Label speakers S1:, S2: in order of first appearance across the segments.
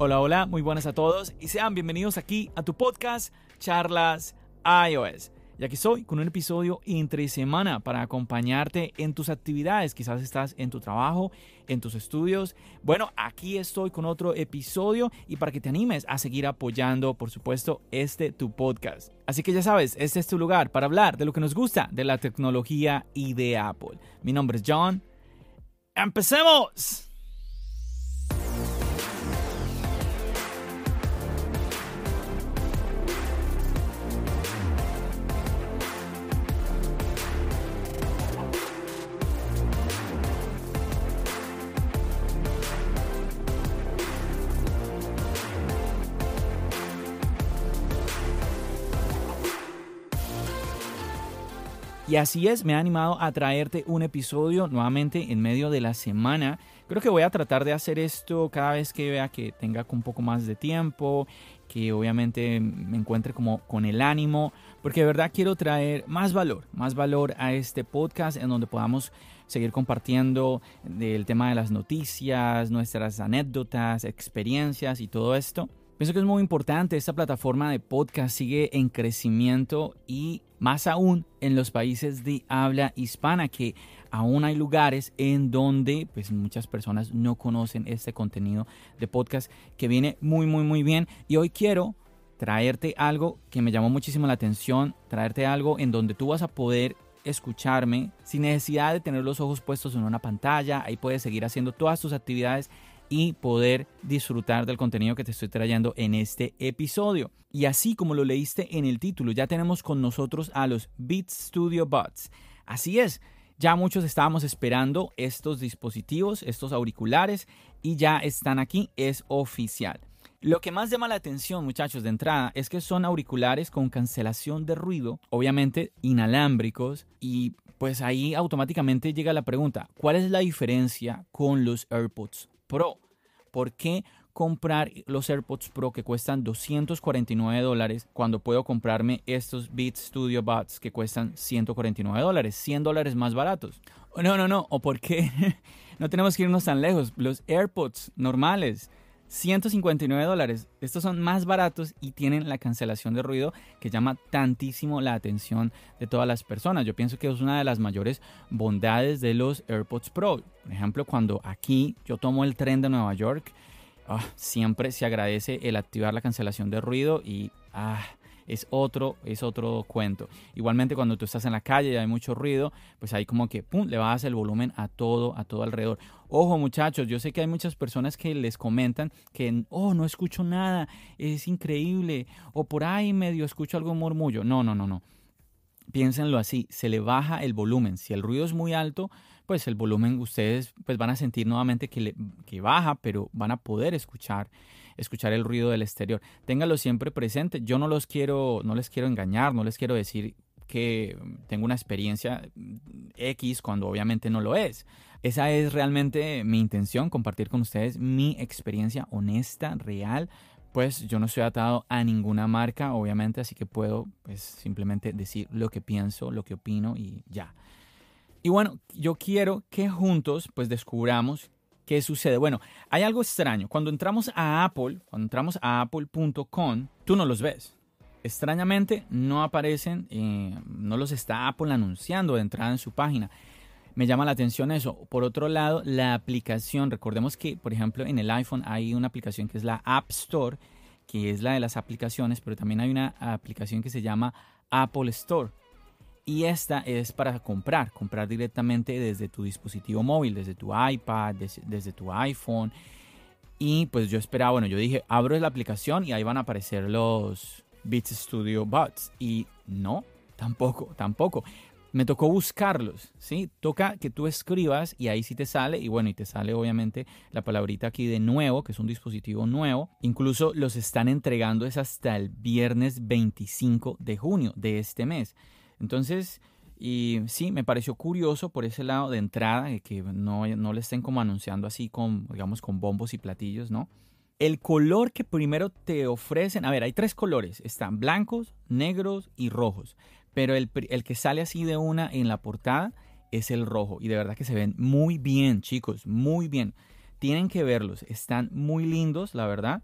S1: Hola, hola, muy buenas a todos y sean bienvenidos aquí a tu podcast Charlas iOS. Y aquí soy con un episodio entre semana para acompañarte en tus actividades. Quizás estás en tu trabajo, en tus estudios. Bueno, aquí estoy con otro episodio y para que te animes a seguir apoyando, por supuesto, este tu podcast. Así que ya sabes, este es tu lugar para hablar de lo que nos gusta de la tecnología y de Apple. Mi nombre es John. ¡Empecemos! Y así es, me ha animado a traerte un episodio nuevamente en medio de la semana. Creo que voy a tratar de hacer esto cada vez que vea que tenga un poco más de tiempo, que obviamente me encuentre como con el ánimo, porque de verdad quiero traer más valor, más valor a este podcast en donde podamos seguir compartiendo del tema de las noticias, nuestras anécdotas, experiencias y todo esto. Pienso que es muy importante, esta plataforma de podcast sigue en crecimiento y más aún en los países de habla hispana que aún hay lugares en donde pues muchas personas no conocen este contenido de podcast que viene muy muy muy bien. Y hoy quiero traerte algo que me llamó muchísimo la atención, traerte algo en donde tú vas a poder escucharme sin necesidad de tener los ojos puestos en una pantalla, ahí puedes seguir haciendo todas tus actividades y poder disfrutar del contenido que te estoy trayendo en este episodio. Y así como lo leíste en el título, ya tenemos con nosotros a los Beat Studio Buds. Así es, ya muchos estábamos esperando estos dispositivos, estos auriculares, y ya están aquí, es oficial. Lo que más llama la atención, muchachos, de entrada, es que son auriculares con cancelación de ruido, obviamente inalámbricos, y pues ahí automáticamente llega la pregunta, ¿cuál es la diferencia con los AirPods Pro. ¿Por qué comprar los AirPods Pro que cuestan 249 dólares cuando puedo comprarme estos Beats Studio Buds que cuestan 149 dólares, 100 dólares más baratos? No, no, no. ¿O por qué no tenemos que irnos tan lejos? Los AirPods normales 159 dólares. Estos son más baratos y tienen la cancelación de ruido que llama tantísimo la atención de todas las personas. Yo pienso que es una de las mayores bondades de los AirPods Pro. Por ejemplo, cuando aquí yo tomo el tren de Nueva York, ah, siempre se agradece el activar la cancelación de ruido y ah, es otro, es otro cuento. Igualmente cuando tú estás en la calle y hay mucho ruido, pues ahí como que pum, le bajas el volumen a todo, a todo alrededor. Ojo muchachos, yo sé que hay muchas personas que les comentan que, oh, no escucho nada, es increíble, o por ahí medio escucho algún murmullo. No, no, no, no. Piénsenlo así, se le baja el volumen. Si el ruido es muy alto, pues el volumen ustedes pues van a sentir nuevamente que, que baja, pero van a poder escuchar escuchar el ruido del exterior. Téngalo siempre presente. Yo no los quiero, no les quiero engañar, no les quiero decir que tengo una experiencia X cuando obviamente no lo es. Esa es realmente mi intención, compartir con ustedes mi experiencia honesta, real. Pues yo no estoy atado a ninguna marca, obviamente, así que puedo pues simplemente decir lo que pienso, lo que opino y ya. Y bueno, yo quiero que juntos pues descubramos ¿Qué sucede? Bueno, hay algo extraño. Cuando entramos a Apple, cuando entramos a apple.com, tú no los ves. Extrañamente no aparecen, eh, no los está Apple anunciando de entrada en su página. Me llama la atención eso. Por otro lado, la aplicación, recordemos que, por ejemplo, en el iPhone hay una aplicación que es la App Store, que es la de las aplicaciones, pero también hay una aplicación que se llama Apple Store. Y esta es para comprar, comprar directamente desde tu dispositivo móvil, desde tu iPad, desde, tu iPhone. Y pues yo esperaba, bueno, yo dije, abro la aplicación y ahí van a aparecer los Beats Studio Buds. Y no, tampoco, tampoco. me tocó buscarlos, ¿sí? Toca que tú escribas y ahí sí te sale, y bueno, y te sale obviamente la palabrita aquí de nuevo, que es un dispositivo nuevo. Incluso los están entregando es hasta el viernes 25 de junio de este mes. Entonces, y sí, me pareció curioso por ese lado de entrada, que no, no le estén como anunciando así con, digamos, con bombos y platillos, ¿no? El color que primero te ofrecen, a ver, hay tres colores, están blancos, negros y rojos, pero el, el que sale así de una en la portada es el rojo y de verdad que se ven muy bien, chicos, muy bien. Tienen que verlos, están muy lindos, la verdad.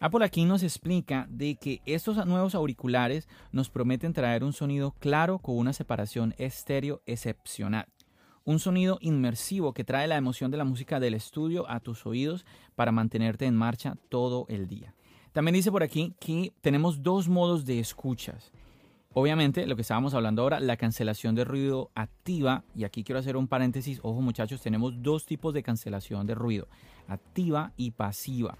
S1: Apple aquí nos explica de que estos nuevos auriculares nos prometen traer un sonido claro con una separación estéreo excepcional. Un sonido inmersivo que trae la emoción de la música del estudio a tus oídos para mantenerte en marcha todo el día. También dice por aquí que tenemos dos modos de escuchas. Obviamente, lo que estábamos hablando ahora, la cancelación de ruido activa, y aquí quiero hacer un paréntesis, ojo muchachos, tenemos dos tipos de cancelación de ruido, activa y pasiva.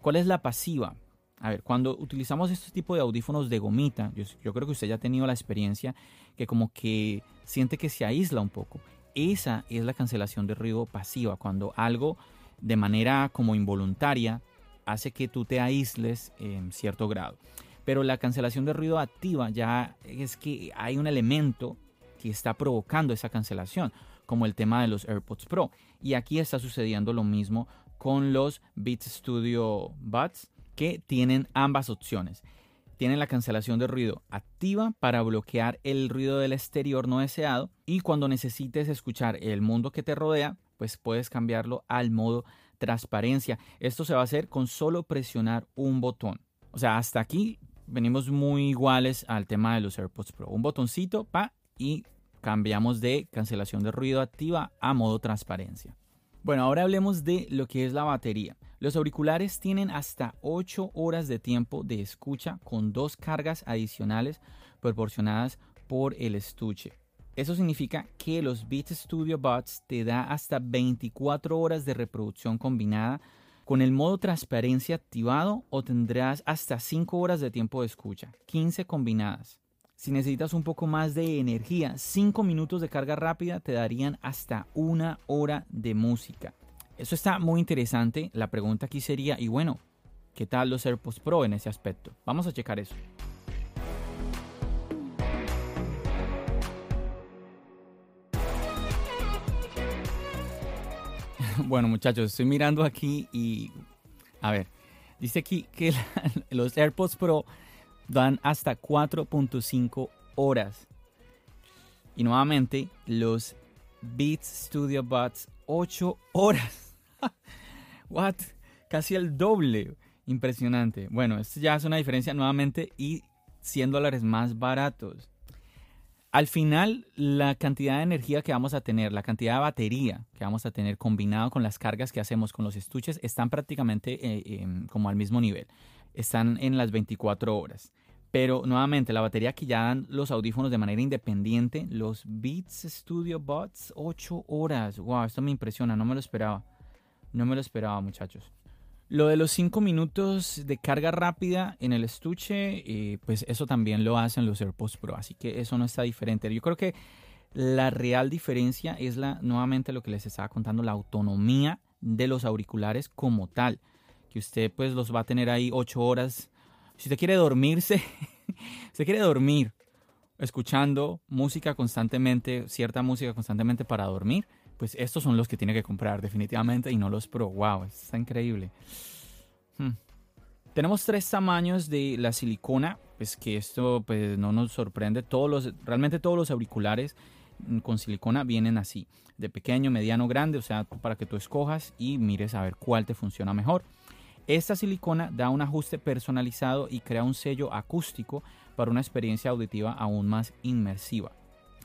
S1: ¿Cuál es la pasiva? A ver, cuando utilizamos este tipo de audífonos de gomita, yo, creo que usted ya ha tenido la experiencia que como que siente que se aísla un poco. Esa es la cancelación de ruido pasiva, cuando algo de manera como involuntaria hace que tú te aísles en cierto grado. Pero la cancelación de ruido activa ya es que hay un elemento que está provocando esa cancelación, como el tema de los AirPods Pro. Y aquí está sucediendo lo mismo con los Beats Studio Buds que tienen ambas opciones. Tienen la cancelación de ruido activa para bloquear el ruido del exterior no deseado y cuando necesites escuchar el mundo que te rodea, pues puedes cambiarlo al modo transparencia. Esto se va a hacer con solo presionar un botón. O sea, hasta aquí venimos muy iguales al tema de los AirPods Pro. Un botoncito, pa, y cambiamos de cancelación de ruido activa a modo transparencia. Bueno, ahora hablemos de lo que es la batería. Los auriculares tienen hasta 8 horas de tiempo de escucha con dos cargas adicionales proporcionadas por el estuche. Eso significa que los Beats Studio Buds te da hasta 24 horas de reproducción combinada con el modo transparencia activado o tendrás hasta 5 horas de tiempo de escucha, 15 combinadas. Si necesitas un poco más de energía, 5 minutos de carga rápida te darían hasta una hora de música. Eso está muy interesante. La pregunta aquí sería, y bueno, ¿qué tal los AirPods Pro en ese aspecto? Vamos a checar eso. bueno muchachos, estoy mirando aquí y... A ver, dice aquí que los AirPods Pro dan hasta 4.5 horas. Y nuevamente los Beats Studio Buds 8 horas. What? Casi el doble. Impresionante. Bueno, esto ya es una diferencia nuevamente y 100 dólares más baratos. Al final, la cantidad de energía que vamos a tener, la cantidad de batería que vamos a tener combinado con las cargas que hacemos con los estuches, están prácticamente eh, em, como al mismo nivel. Están en las 24 horas. Pero nuevamente, la batería que ya dan los audífonos de manera independiente, los Beats Studio Buds, 8 horas. Wow, esto me impresiona, no me lo esperaba. No me lo esperaba, muchachos. Lo de los 5 minutos de carga rápida en el estuche, eh, pues eso también lo hacen los AirPods Pro, así que eso no está diferente. Yo creo que la real diferencia es la, nuevamente lo que les estaba contando, la autonomía de los auriculares como tal. Que usted pues los va a tener ahí 8 horas si usted quiere dormirse, se quiere dormir escuchando música constantemente, cierta música constantemente para dormir, pues estos son los que tiene que comprar definitivamente y no los Pro. Wow, está increíble. Hmm. Tenemos tres tamaños de la silicona, pues que esto pues no nos sorprende. Todos los, realmente todos los auriculares con silicona vienen así, de pequeño, mediano, grande, o sea, para que tú escojas y mires a ver cuál te funciona mejor. Esta silicona da un ajuste personalizado y crea un sello acústico para una experiencia auditiva aún más inmersiva.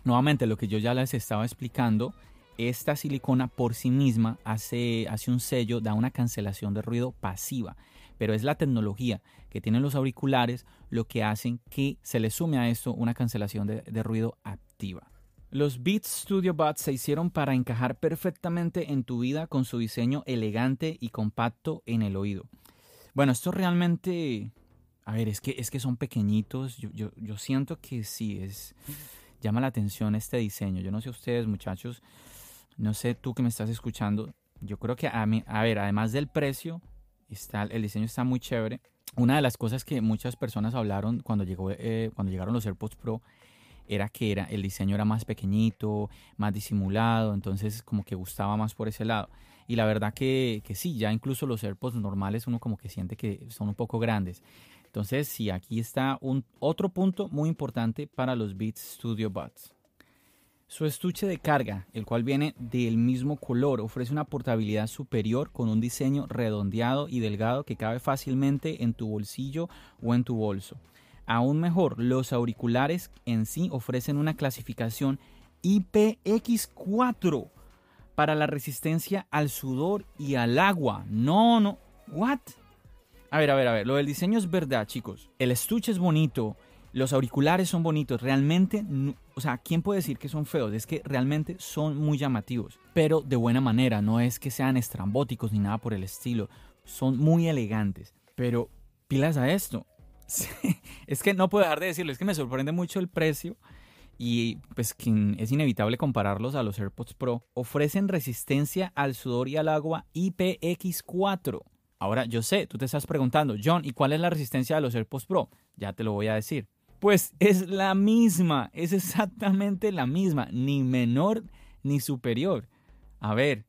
S1: Nuevamente, lo que yo ya les estaba explicando, esta silicona por sí misma hace, hace un sello, da una cancelación de ruido pasiva, pero es la tecnología que tienen los auriculares lo que hacen que se le sume a esto una cancelación de, ruido activa. Los Beats Studio Buds se hicieron para encajar perfectamente en tu vida con su diseño elegante y compacto en el oído. Bueno, esto realmente... A ver, es que, es que son pequeñitos. Yo, yo, yo siento que sí, es... llama la atención este diseño. Yo no sé ustedes, muchachos, no sé tú que me estás escuchando. Yo creo que a mí, a ver, además del precio, está, el diseño está muy chévere. Una de las cosas que muchas personas hablaron cuando, llegó, eh, cuando llegaron los AirPods Pro era que era, el diseño era más pequeñito, más disimulado, entonces como que gustaba más por ese lado. Y la verdad que, que sí, ya incluso los AirPods normales uno como que siente que son un poco grandes. Entonces sí, aquí está un, otro punto muy importante para los Beats Studio Buds. Su estuche de carga, el cual viene del mismo color, ofrece una portabilidad superior con un diseño redondeado y delgado que cabe fácilmente en tu bolsillo o en tu bolso. Aún mejor, los auriculares en sí ofrecen una clasificación IPX4 para la resistencia al sudor y al agua. No, no, what? A ver, a ver, a ver, lo del diseño es verdad, chicos. El estuche es bonito, los auriculares son bonitos, realmente, o sea, ¿quién puede decir que son feos? Es que realmente son muy llamativos, pero de buena manera, no es que sean estrambóticos ni nada por el estilo, son muy elegantes, pero pilas a esto. es que no puedo dejar de decirlo, es que me sorprende mucho el precio y pues es inevitable compararlos a los AirPods Pro. Ofrecen resistencia al sudor y al agua IPX4. Ahora yo sé, tú te estás preguntando, John, ¿y cuál es la resistencia de los AirPods Pro? Ya te lo voy a decir. Pues es la misma, es exactamente la misma, ni menor ni superior. A ver,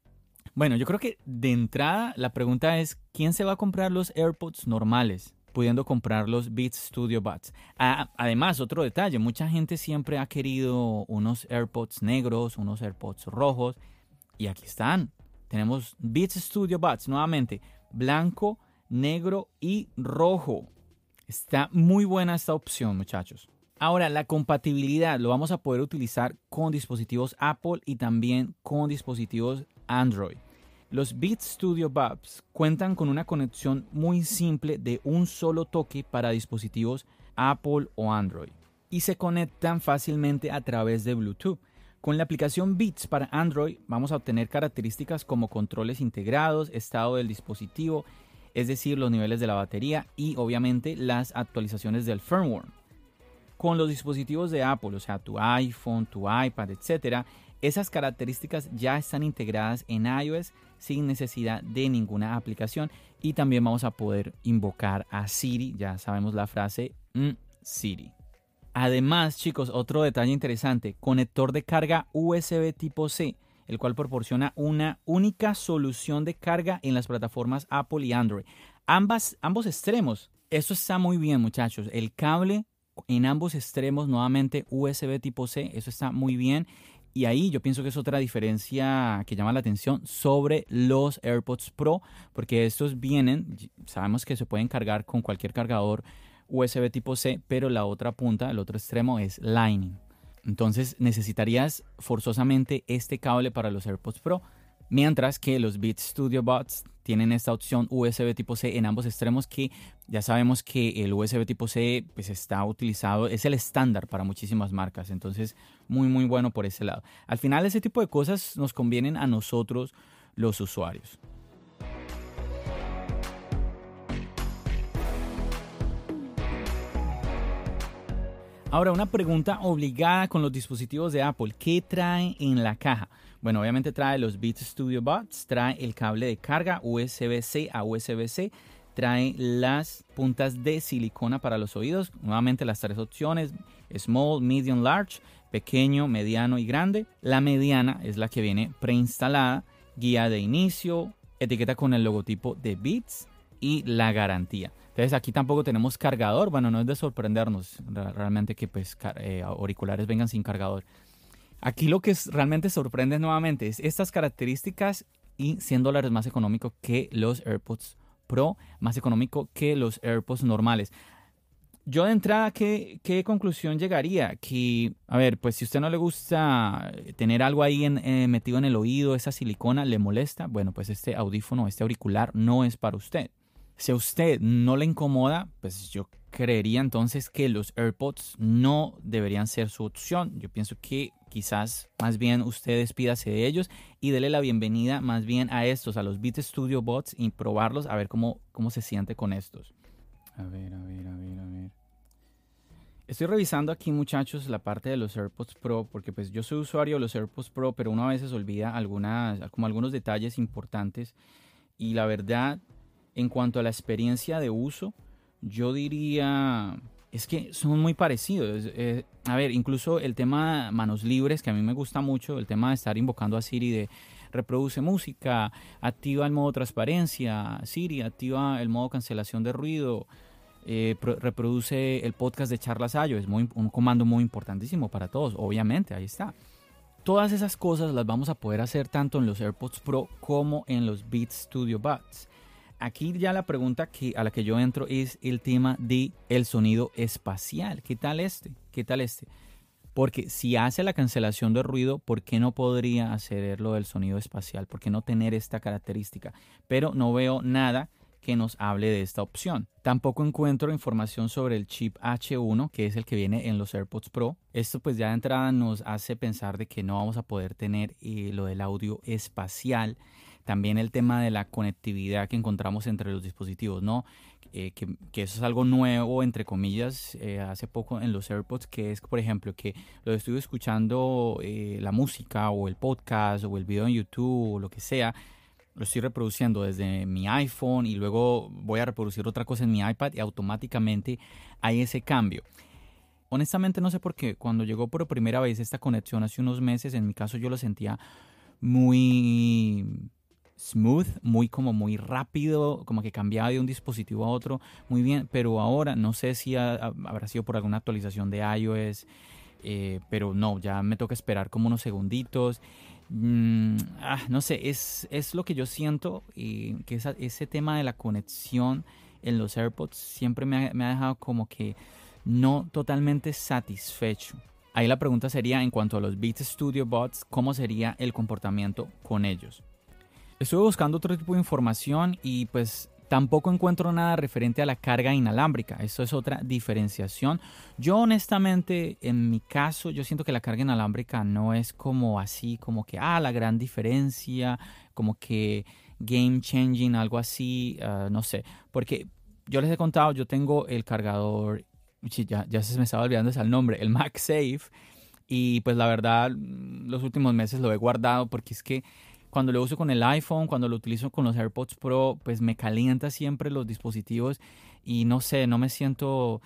S1: bueno, yo creo que de entrada la pregunta es, ¿quién se va a comprar los AirPods normales? pudiendo comprar los Beats Studio Buds. además, otro detalle, mucha gente siempre ha querido unos AirPods negros, unos AirPods rojos, y aquí están. Tenemos Beats Studio Buds, nuevamente, blanco, negro y rojo. Está muy buena esta opción, muchachos. Ahora, la compatibilidad lo vamos a poder utilizar con dispositivos Apple y también con dispositivos Android. Los Beats Studio Buds cuentan con una conexión muy simple de un solo toque para dispositivos Apple o Android y se conectan fácilmente a través de Bluetooth. Con la aplicación Beats para Android vamos a obtener características como controles integrados, estado del dispositivo, es decir, los niveles de la batería y obviamente las actualizaciones del firmware. Con los dispositivos de Apple, o sea, tu iPhone, tu iPad, etc., esas características ya están integradas en iOS sin necesidad de ninguna aplicación y también vamos a poder invocar a Siri, ya sabemos la frase mm, Siri. Además, chicos, otro detalle interesante, conector de carga USB tipo C el cual proporciona una única solución de carga en las plataformas Apple y Android. Ambas, ambos extremos. Esto está muy bien, muchachos. El cable en ambos extremos, nuevamente USB tipo C, eso está muy bien. Y ahí yo pienso que es otra diferencia que llama la atención sobre los AirPods Pro, porque estos vienen, sabemos que se pueden cargar con cualquier cargador USB tipo C, pero la otra punta, el otro extremo es Lightning. Entonces necesitarías forzosamente este cable para los AirPods Pro, mientras que los Beats Studio Buds tienen esta opción USB tipo C en ambos extremos que ya sabemos que el USB tipo C pues está utilizado, es el estándar para muchísimas marcas, entonces muy muy bueno por ese lado. Al final ese tipo de cosas nos convienen a nosotros los usuarios. Ahora, una pregunta obligada con los dispositivos de Apple. ¿Qué trae en la caja? Bueno, obviamente trae los Beats Studio Buds, trae el cable de carga USB-C a USB-C, trae las puntas de silicona para los oídos, nuevamente las tres opciones, small, medium, large, pequeño, mediano y grande. La mediana es la que viene preinstalada, guía de inicio, etiqueta con el logotipo de Beats y la garantía. Entonces aquí tampoco tenemos cargador. Bueno, no es de sorprendernos realmente que pues eh, auriculares vengan sin cargador. Aquí lo que realmente sorprende nuevamente es estas características y 100 dólares más económico que los AirPods Pro, más económico que los AirPods normales. Yo de entrada, ¿qué, ¿qué, conclusión llegaría? Que, a ver, pues si a usted no le gusta tener algo ahí eh, metido en el oído, esa silicona le molesta, bueno, pues este audífono, este auricular no es para usted. Si a usted no le incomoda, pues yo creería entonces que los AirPods no deberían ser su opción. Yo pienso que quizás más bien usted despídase de ellos y dele la bienvenida más bien a estos, a los Beat Studio Bots y probarlos a ver cómo, cómo se siente con estos. A ver, a ver, a ver, a ver. Estoy revisando aquí muchachos la parte de los AirPods Pro porque pues yo soy usuario de los AirPods Pro pero uno a veces olvida algunas, como algunos detalles importantes y la verdad en cuanto a la experiencia de uso yo diría es que son muy parecidos. Eh, a ver, incluso el tema manos libres, que a mí me gusta mucho, el tema de estar invocando a Siri de reproduce música, activa el modo transparencia, Siri, activa el modo cancelación de ruido, eh, reproduce el podcast de Charlas Ayo, es un comando muy importantísimo para todos, obviamente, ahí está. Todas esas cosas las vamos a poder hacer tanto en los AirPods Pro como en los Beats Studio Buds aquí ya la pregunta que, a la que yo entro es el tema de el sonido espacial. ¿Qué tal este? ¿Qué tal este? Porque si hace la cancelación de ruido, ¿por qué no podría hacerlo del sonido espacial? ¿Por qué no tener esta característica? Pero no veo nada que nos hable de esta opción. Tampoco encuentro información sobre el chip H1, que es el que viene en los AirPods Pro. Esto pues ya de entrada nos hace pensar de que no vamos a poder tener eh, lo del audio espacial también el tema de la conectividad que encontramos entre los dispositivos, ¿no? Eh, que, eso es algo nuevo, entre comillas, eh, hace poco en los AirPods, que es, por ejemplo, que lo estoy escuchando eh, la música o el podcast o el video en YouTube o lo que sea, lo estoy reproduciendo desde mi iPhone y luego voy a reproducir otra cosa en mi iPad y automáticamente hay ese cambio. Honestamente no sé por qué, cuando llegó por primera vez esta conexión hace unos meses, en mi caso yo lo sentía muy smooth, muy como muy rápido, como que cambiaba de un dispositivo a otro muy bien, pero ahora no sé si habrá sido por alguna actualización de iOS, eh, pero no, ya me toca esperar como unos segunditos. Mm, ah, no sé, es, es, lo que yo siento y que ese tema de la conexión en los AirPods siempre me ha, me ha dejado como que no totalmente satisfecho. Ahí la pregunta sería en cuanto a los Beats Studio Bots, ¿cómo sería el comportamiento con ellos? Estuve buscando otro tipo de información y pues tampoco encuentro nada referente a la carga inalámbrica. Eso es otra diferenciación. Yo honestamente, en mi caso, yo siento que la carga inalámbrica no es como así, como que, ah, la gran diferencia, como que game changing, algo así, ah, no sé. Porque yo les he contado, yo tengo el cargador, ya, se me estaba olvidando el nombre, el MagSafe. Y pues la verdad, los últimos meses lo he guardado porque es que cuando lo uso con el iPhone, cuando lo utilizo con los AirPods Pro, pues me calienta siempre los dispositivos y no sé, no me siento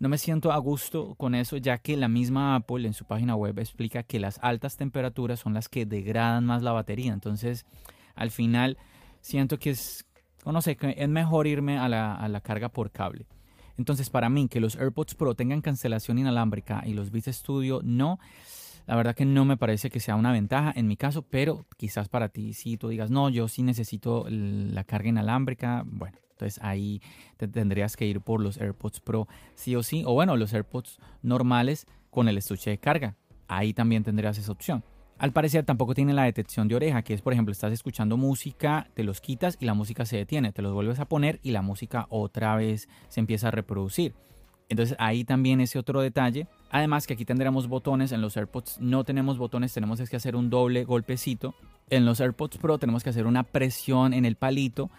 S1: no me siento a gusto con eso, ya que la misma Apple en su página web explica que las altas temperaturas son las que degradan más la batería. Entonces, al final, siento que es, no sé, es mejor irme a la, a la carga por cable. Entonces, para mí, que los AirPods Pro tengan cancelación inalámbrica y los Beats Studio no, la verdad que no me parece que sea una ventaja en mi caso, pero quizás para ti si tú digas, no, yo sí necesito la carga inalámbrica, bueno, entonces ahí te tendrías que ir por los AirPods Pro sí o sí, o bueno, los AirPods normales con el estuche de carga. Ahí también tendrías esa opción. Al parecer tampoco tiene la detección de oreja, que es por ejemplo estás escuchando música, te los quitas y la música se detiene, te los vuelves a poner y la música otra vez se empieza a reproducir. Entonces ahí también ese otro detalle. Además que aquí tendremos botones, en los AirPods no tenemos botones, tenemos que hacer un doble golpecito. En los AirPods Pro tenemos que hacer una presión en el palito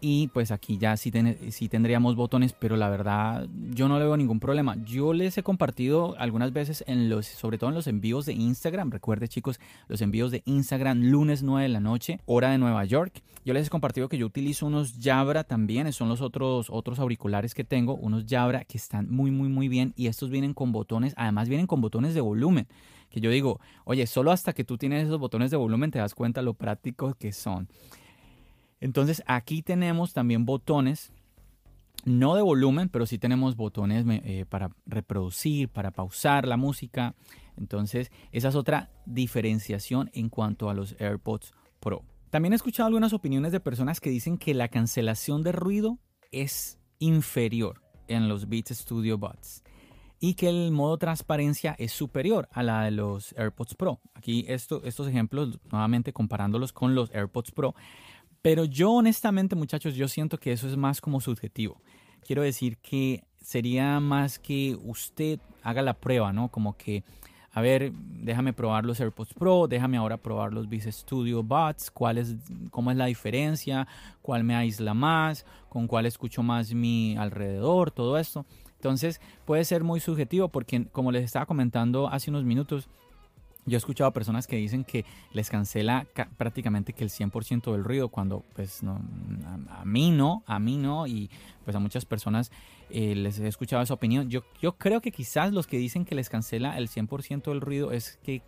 S1: y pues aquí ya sí, tendríamos botones, pero la verdad yo no le veo ningún problema. Yo les he compartido algunas veces en los, sobre todo en los envíos de Instagram. Recuerde chicos, los envíos de Instagram lunes 9 de la noche, hora de Nueva York. Yo les he compartido que yo utilizo unos Jabra también, son los otros, otros auriculares que tengo, unos Jabra que están muy muy muy bien y estos vienen con botones, además vienen con botones de volumen. Que yo digo, oye, solo hasta que tú tienes esos botones de volumen te das cuenta lo prácticos que son. Entonces aquí tenemos también botones, no de volumen, pero sí tenemos botones eh, para reproducir, para pausar la música. Entonces esa es otra diferenciación en cuanto a los AirPods Pro. También he escuchado algunas opiniones de personas que dicen que la cancelación de ruido es inferior en los Beats Studio Buds y que el modo transparencia es superior a la de los AirPods Pro. Aquí esto, estos ejemplos, nuevamente comparándolos con los AirPods Pro, pero yo honestamente, muchachos, yo siento que eso es más como subjetivo. Quiero decir que sería más que usted haga la prueba, ¿no? Como que, a ver, déjame probar los AirPods Pro, déjame ahora probar los Beats Studio Buds, cuál es, cómo es la diferencia, cuál me aísla más, con cuál escucho más mi alrededor, todo esto. Entonces puede ser muy subjetivo porque como les estaba comentando hace unos minutos, yo he escuchado personas que dicen que les cancela prácticamente que el 100% del ruido cuando pues no, a, mí no, a mí no y pues a muchas personas eh, les he escuchado esa opinión. Yo, yo creo que quizás los que dicen que les cancela el 100% del ruido es que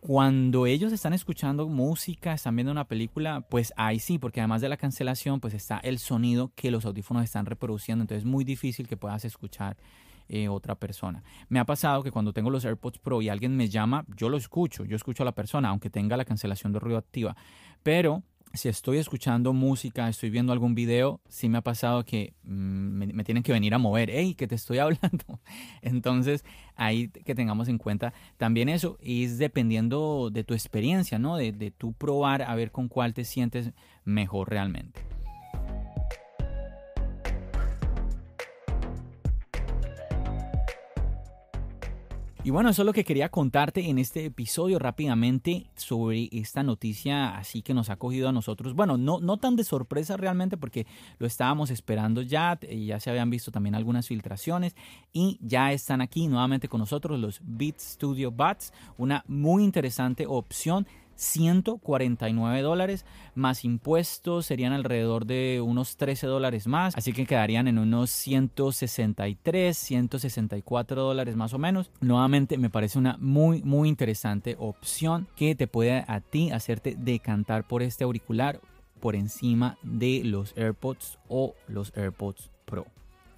S1: cuando ellos están escuchando música, están viendo una película, pues ahí sí, porque además de la cancelación, pues está el sonido que los audífonos están reproduciendo, entonces es muy difícil que puedas escuchar eh, otra persona. Me ha pasado que cuando tengo los AirPods Pro y alguien me llama, yo lo escucho, yo escucho a la persona, aunque tenga la cancelación de ruido activa, pero si estoy escuchando música, estoy viendo algún video, sí me ha pasado que mm, me, tienen que venir a mover, hey, que te estoy hablando. Entonces, ahí que tengamos en cuenta también eso, y es dependiendo de tu experiencia, ¿no? De, de tu probar a ver con cuál te sientes mejor realmente. Y bueno, eso es lo que quería contarte en este episodio rápidamente sobre esta noticia así que nos ha cogido a nosotros. Bueno, no, no tan de sorpresa realmente porque lo estábamos esperando ya, ya se habían visto también algunas filtraciones y ya están aquí nuevamente con nosotros los Beat Studio Buds, una muy interesante opción 149 dólares más impuestos serían alrededor de unos 13 dólares más así que quedarían en unos 163 164 dólares más o menos. Nuevamente me parece una muy muy interesante opción que te puede a ti hacerte decantar por este auricular por encima de los AirPods o los AirPods Pro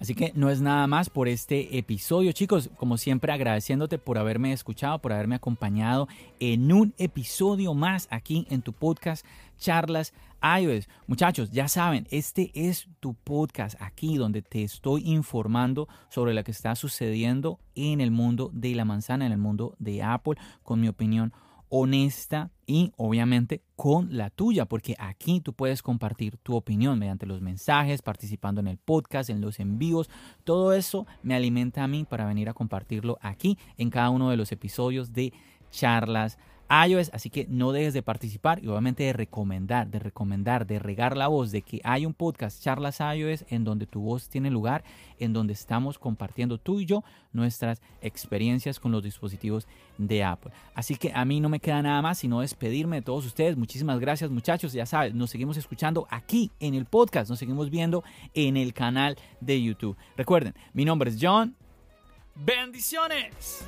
S1: Así que no es nada más por este episodio, chicos. Como siempre, agradeciéndote por haberme escuchado, por haberme acompañado en un episodio más aquí en tu podcast Charlas iOS. Muchachos, ya saben, este es tu podcast aquí donde te estoy informando sobre lo que está sucediendo en el mundo de la manzana, en el mundo de Apple, con mi opinión honesta y obviamente con la tuya, porque aquí tú puedes compartir tu opinión mediante los mensajes, participando en el podcast, en los envíos. Todo eso me alimenta a mí para venir a compartirlo aquí en cada uno de los episodios de charlas iOS, así que no dejes de participar y obviamente de recomendar, de recomendar, de regar la voz de que hay un podcast Charlas iOS en donde tu voz tiene lugar, en donde estamos compartiendo tú y yo nuestras experiencias con los dispositivos de Apple. Así que a mí no me queda nada más sino despedirme de todos ustedes. Muchísimas gracias muchachos, ya sabes, nos seguimos escuchando aquí en el podcast, nos seguimos viendo en el canal de YouTube. Recuerden, mi nombre es John. Bendiciones.